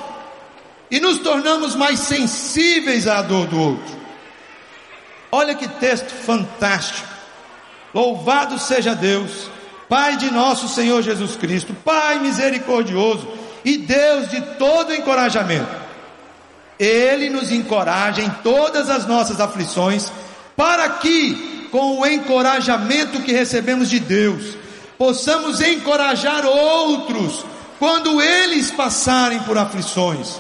e nos tornamos mais sensíveis à dor do outro. Olha que texto fantástico. Louvado seja Deus, Pai de nosso Senhor Jesus Cristo, Pai misericordioso e Deus de todo encorajamento. Ele nos encoraja em todas as nossas aflições, para que, com o encorajamento que recebemos de Deus, possamos encorajar outros quando eles passarem por aflições.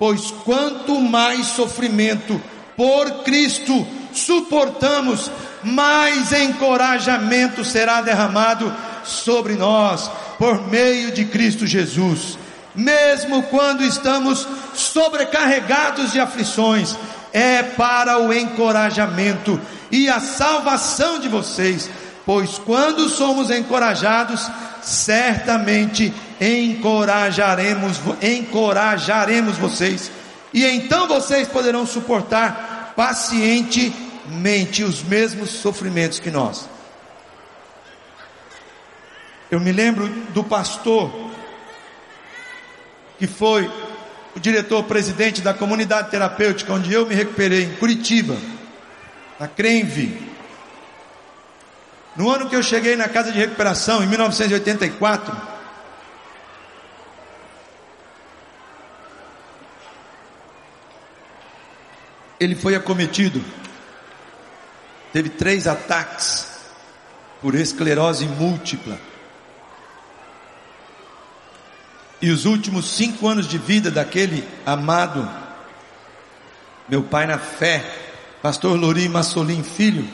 Pois quanto mais sofrimento por Cristo suportamos, mais encorajamento será derramado sobre nós por meio de Cristo Jesus. Mesmo quando estamos sobrecarregados de aflições, é para o encorajamento e a salvação de vocês, pois quando somos encorajados, certamente encorajaremos, encorajaremos vocês, e então vocês poderão suportar pacientemente os mesmos sofrimentos que nós. Eu me lembro do pastor que foi o diretor-presidente da comunidade terapêutica onde eu me recuperei, em Curitiba, na Crenve. No ano que eu cheguei na casa de recuperação, em 1984, ele foi acometido, teve três ataques por esclerose múltipla. E os últimos cinco anos de vida daquele amado, meu pai na fé, pastor Lori Massolim Filho,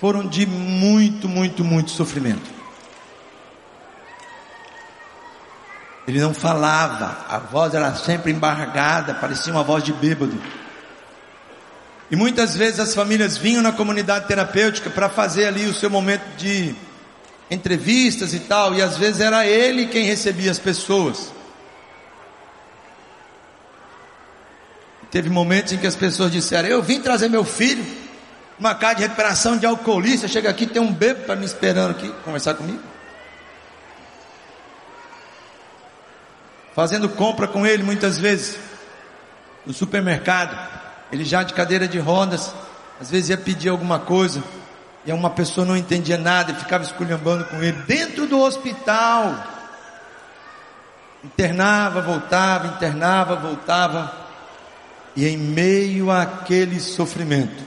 foram de muito, muito, muito sofrimento. Ele não falava, a voz era sempre embargada, parecia uma voz de bêbado. E muitas vezes as famílias vinham na comunidade terapêutica para fazer ali o seu momento de entrevistas e tal, e às vezes era ele quem recebia as pessoas. Teve momentos em que as pessoas disseram: Eu vim trazer meu filho, uma casa de recuperação de alcoolista. Chega aqui, tem um bebo para me esperando aqui, conversar comigo. Fazendo compra com ele muitas vezes, no supermercado. Ele já de cadeira de rodas, às vezes ia pedir alguma coisa. E uma pessoa não entendia nada e ficava esculhambando com ele dentro do hospital. Internava, voltava, internava, voltava. E em meio àquele sofrimento,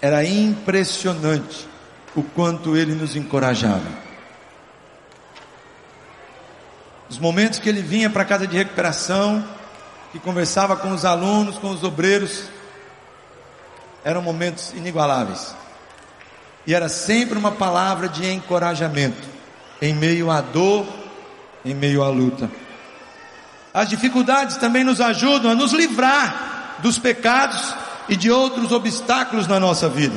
era impressionante o quanto ele nos encorajava. Os momentos que ele vinha para a casa de recuperação, que conversava com os alunos, com os obreiros, eram momentos inigualáveis. E era sempre uma palavra de encorajamento, em meio à dor, em meio à luta. As dificuldades também nos ajudam a nos livrar dos pecados e de outros obstáculos na nossa vida.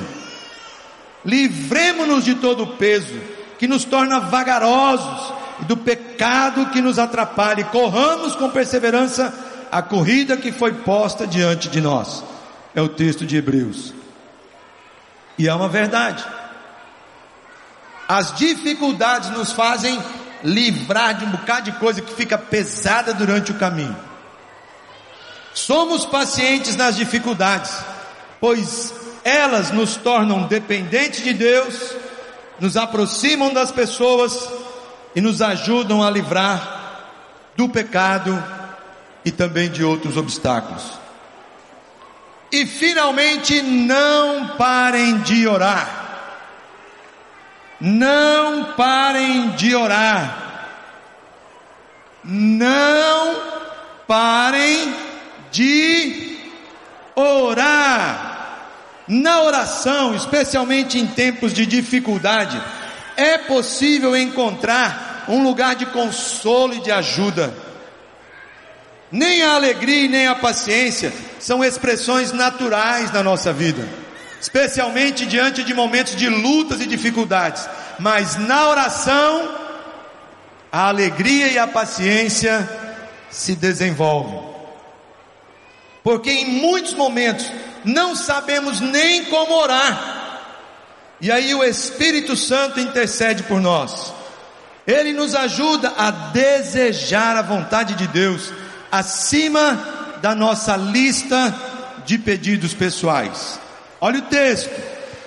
Livremos-nos de todo o peso que nos torna vagarosos e do pecado que nos atrapalha e corramos com perseverança a corrida que foi posta diante de nós. É o texto de Hebreus. E é uma verdade. As dificuldades nos fazem livrar de um bocado de coisa que fica pesada durante o caminho. Somos pacientes nas dificuldades, pois elas nos tornam dependentes de Deus, nos aproximam das pessoas e nos ajudam a livrar do pecado e também de outros obstáculos. E finalmente, não parem de orar. Não parem de orar. Não parem de orar. Na oração, especialmente em tempos de dificuldade, é possível encontrar um lugar de consolo e de ajuda. Nem a alegria e nem a paciência são expressões naturais na nossa vida, especialmente diante de momentos de lutas e dificuldades. Mas na oração, a alegria e a paciência se desenvolve. Porque em muitos momentos não sabemos nem como orar. E aí o Espírito Santo intercede por nós. Ele nos ajuda a desejar a vontade de Deus acima da nossa lista de pedidos pessoais. Olha o texto.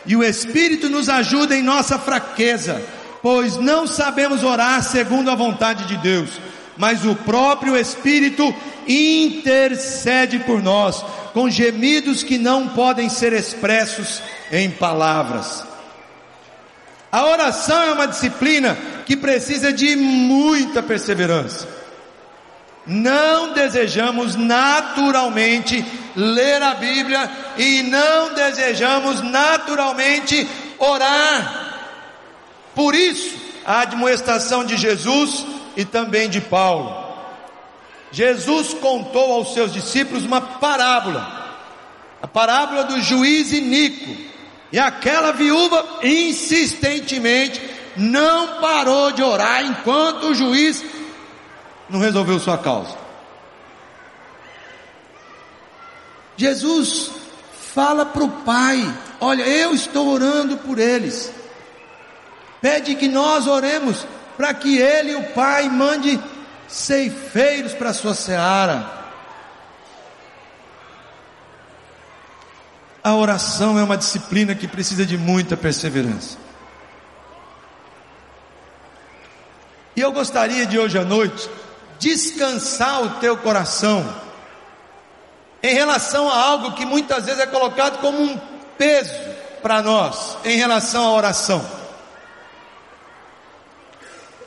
E o Espírito nos ajuda em nossa fraqueza, pois não sabemos orar segundo a vontade de Deus, mas o próprio Espírito intercede por nós, com gemidos que não podem ser expressos em palavras. A oração é uma disciplina que precisa de muita perseverança. Não desejamos naturalmente ler a Bíblia e não desejamos naturalmente orar. Por isso, a admoestação de Jesus e também de Paulo. Jesus contou aos seus discípulos uma parábola, a parábola do juiz Inico. E aquela viúva insistentemente não parou de orar enquanto o juiz não resolveu sua causa. Jesus fala para o Pai: Olha, eu estou orando por eles. Pede que nós oremos para que Ele, o Pai, mande ceifeiros para a sua seara. A oração é uma disciplina que precisa de muita perseverança. E eu gostaria de hoje à noite descansar o teu coração em relação a algo que muitas vezes é colocado como um peso para nós em relação à oração.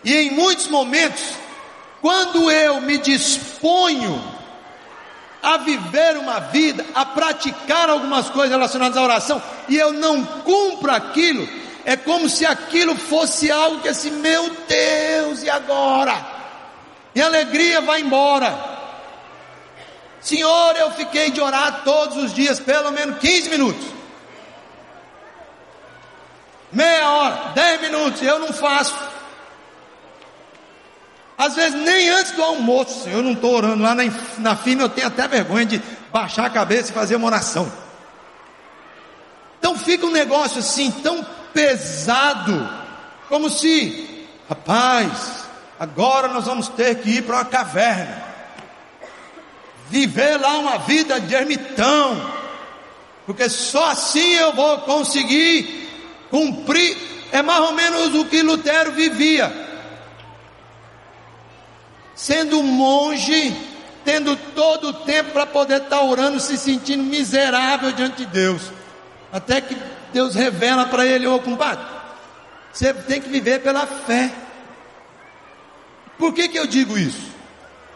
E em muitos momentos, quando eu me disponho a viver uma vida, a praticar algumas coisas relacionadas à oração, e eu não cumpro aquilo, é como se aquilo fosse algo que assim, meu Deus, e agora? E a alegria vai embora. Senhor, eu fiquei de orar todos os dias, pelo menos 15 minutos. Meia hora, 10 minutos, eu não faço. Às vezes nem antes do almoço, Senhor, eu não estou orando lá na, na firma, eu tenho até vergonha de baixar a cabeça e fazer uma oração. Então fica um negócio assim tão pesado, como se, rapaz, agora nós vamos ter que ir para uma caverna, viver lá uma vida de ermitão, porque só assim eu vou conseguir cumprir. É mais ou menos o que Lutero vivia sendo monge, tendo todo o tempo para poder estar tá orando, se sentindo miserável diante de Deus. Até que Deus revela para ele, ô compadre, você tem que viver pela fé. Por que, que eu digo isso?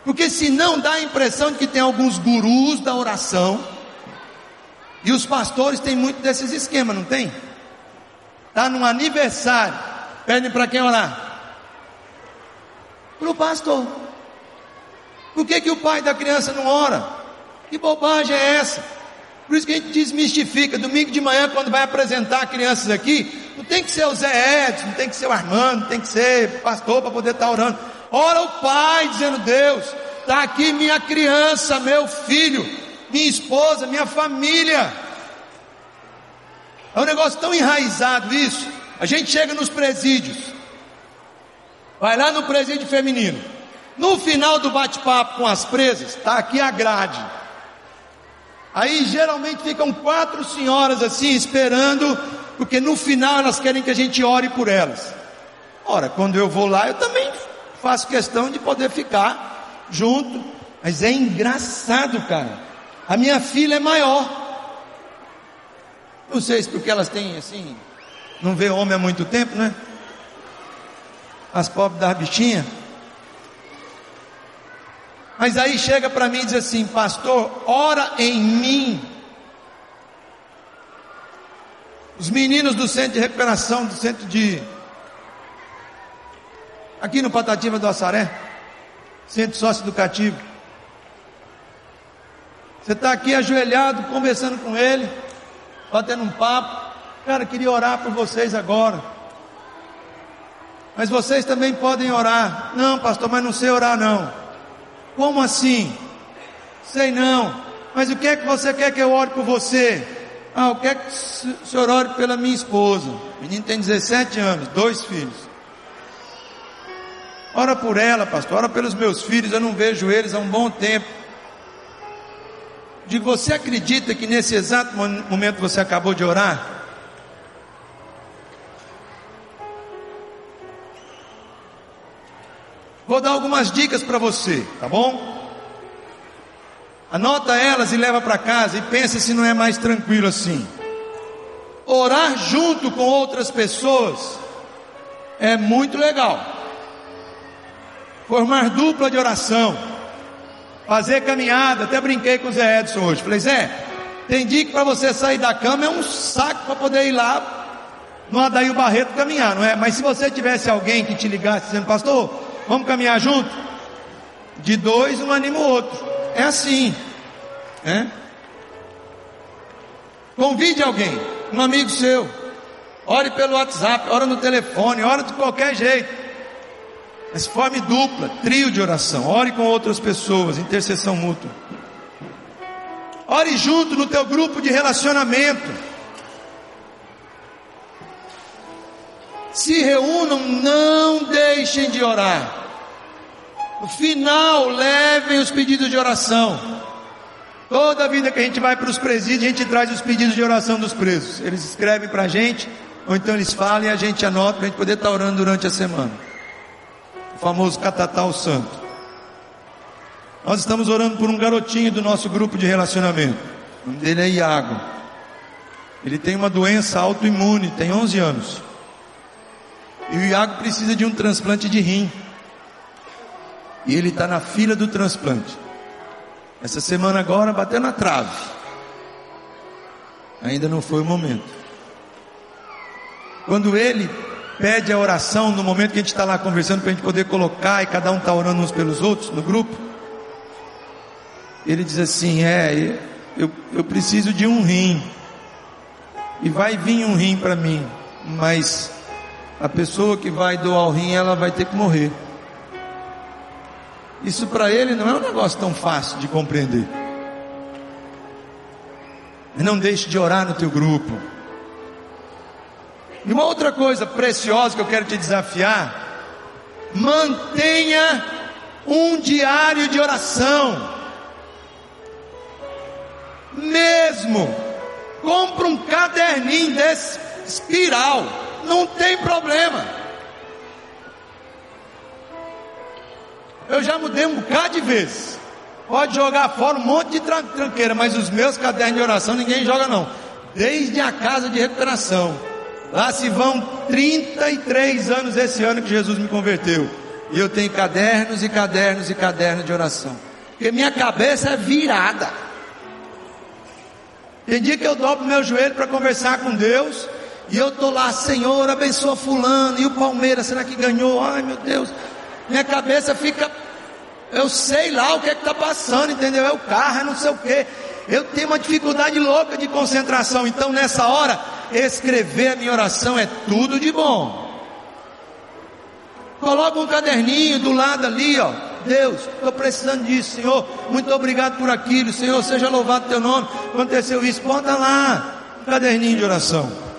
Porque senão dá a impressão de que tem alguns gurus da oração, e os pastores têm muito desses esquemas, não tem? Está num aniversário, pedem para quem orar? Para o pastor. Por que, que o pai da criança não ora? Que bobagem é essa? Por isso que a gente desmistifica. Domingo de manhã, quando vai apresentar crianças aqui, não tem que ser o Zé Edson, não tem que ser o Armando, não tem que ser pastor para poder estar orando. Ora o pai, dizendo: Deus, está aqui minha criança, meu filho, minha esposa, minha família. É um negócio tão enraizado isso. A gente chega nos presídios, vai lá no presídio feminino. No final do bate-papo com as presas, está aqui a grade. Aí geralmente ficam quatro senhoras assim esperando, porque no final elas querem que a gente ore por elas. Ora, quando eu vou lá, eu também faço questão de poder ficar junto. Mas é engraçado, cara. A minha filha é maior. Não sei se porque elas têm assim, não vê homem há muito tempo, né? As pobres das bichinhas. Mas aí chega para mim e diz assim: Pastor, ora em mim. Os meninos do centro de recuperação, do centro de. Aqui no Patativa do Açaré, centro sócio-educativo. Você está aqui ajoelhado, conversando com ele, batendo um papo. Cara, queria orar por vocês agora. Mas vocês também podem orar. Não, pastor, mas não sei orar não. Como assim? Sei não. Mas o que é que você quer que eu ore por você? Ah, eu quero que o senhor ore pela minha esposa. O menino tem 17 anos, dois filhos. Ora por ela, pastor, ora pelos meus filhos, eu não vejo eles há um bom tempo. De você acredita que nesse exato momento você acabou de orar? Vou dar algumas dicas para você, tá bom? Anota elas e leva para casa e pensa se não é mais tranquilo assim. Orar junto com outras pessoas é muito legal. Formar dupla de oração. Fazer caminhada. Até brinquei com o Zé Edson hoje. Falei, Zé, tem dia que para você sair da cama é um saco para poder ir lá no Adair Barreto caminhar, não é? Mas se você tivesse alguém que te ligasse dizendo, pastor, Vamos caminhar junto? De dois, um anima o outro. É assim. É? Convide alguém, um amigo seu. Ore pelo WhatsApp, ore no telefone, ore de qualquer jeito. Mas forme dupla, trio de oração. Ore com outras pessoas, intercessão mútua. Ore junto no teu grupo de relacionamento. se reúnam, não deixem de orar. No final, levem os pedidos de oração. Toda vida que a gente vai para os presídios, a gente traz os pedidos de oração dos presos. Eles escrevem para a gente, ou então eles falam e a gente anota para a gente poder estar orando durante a semana. Famoso catatal santo. Nós estamos orando por um garotinho do nosso grupo de relacionamento. O nome dele é Iago. Ele tem uma doença autoimune, tem 11 anos. E o Iago precisa de um transplante de rim. E ele está na fila do transplante. Essa semana agora bateu na trave. Ainda não foi o momento. Quando ele pede a oração, no momento que a gente está lá conversando para a gente poder colocar e cada um está orando uns pelos outros no grupo, ele diz assim: É, eu, eu preciso de um rim. E vai vir um rim para mim, mas a pessoa que vai doar o rim, ela vai ter que morrer. Isso para ele não é um negócio tão fácil de compreender. Não deixe de orar no teu grupo. E uma outra coisa preciosa que eu quero te desafiar: mantenha um diário de oração. Mesmo, compra um caderninho desse espiral não tem problema. Eu já mudei um bocado de vezes. Pode jogar fora um monte de tranqueira, mas os meus cadernos de oração ninguém joga não. Desde a casa de recuperação. Lá se vão 33 anos esse ano que Jesus me converteu. E eu tenho cadernos e cadernos e cadernos de oração. Porque minha cabeça é virada. Tem dia que eu dobro meu joelho para conversar com Deus. E eu estou lá, Senhor, abençoa fulano. E o Palmeiras, será que ganhou? Ai meu Deus. Minha cabeça fica. Eu sei lá o que é está passando, entendeu? É o carro, é não sei o que. Eu tenho uma dificuldade louca de concentração. Então nessa hora, escrever a minha oração é tudo de bom. Coloca um caderninho do lado ali, ó. Deus, estou precisando disso, Senhor. Muito obrigado por aquilo, Senhor. Seja louvado teu nome. Aconteceu isso, bota lá caderninho de oração.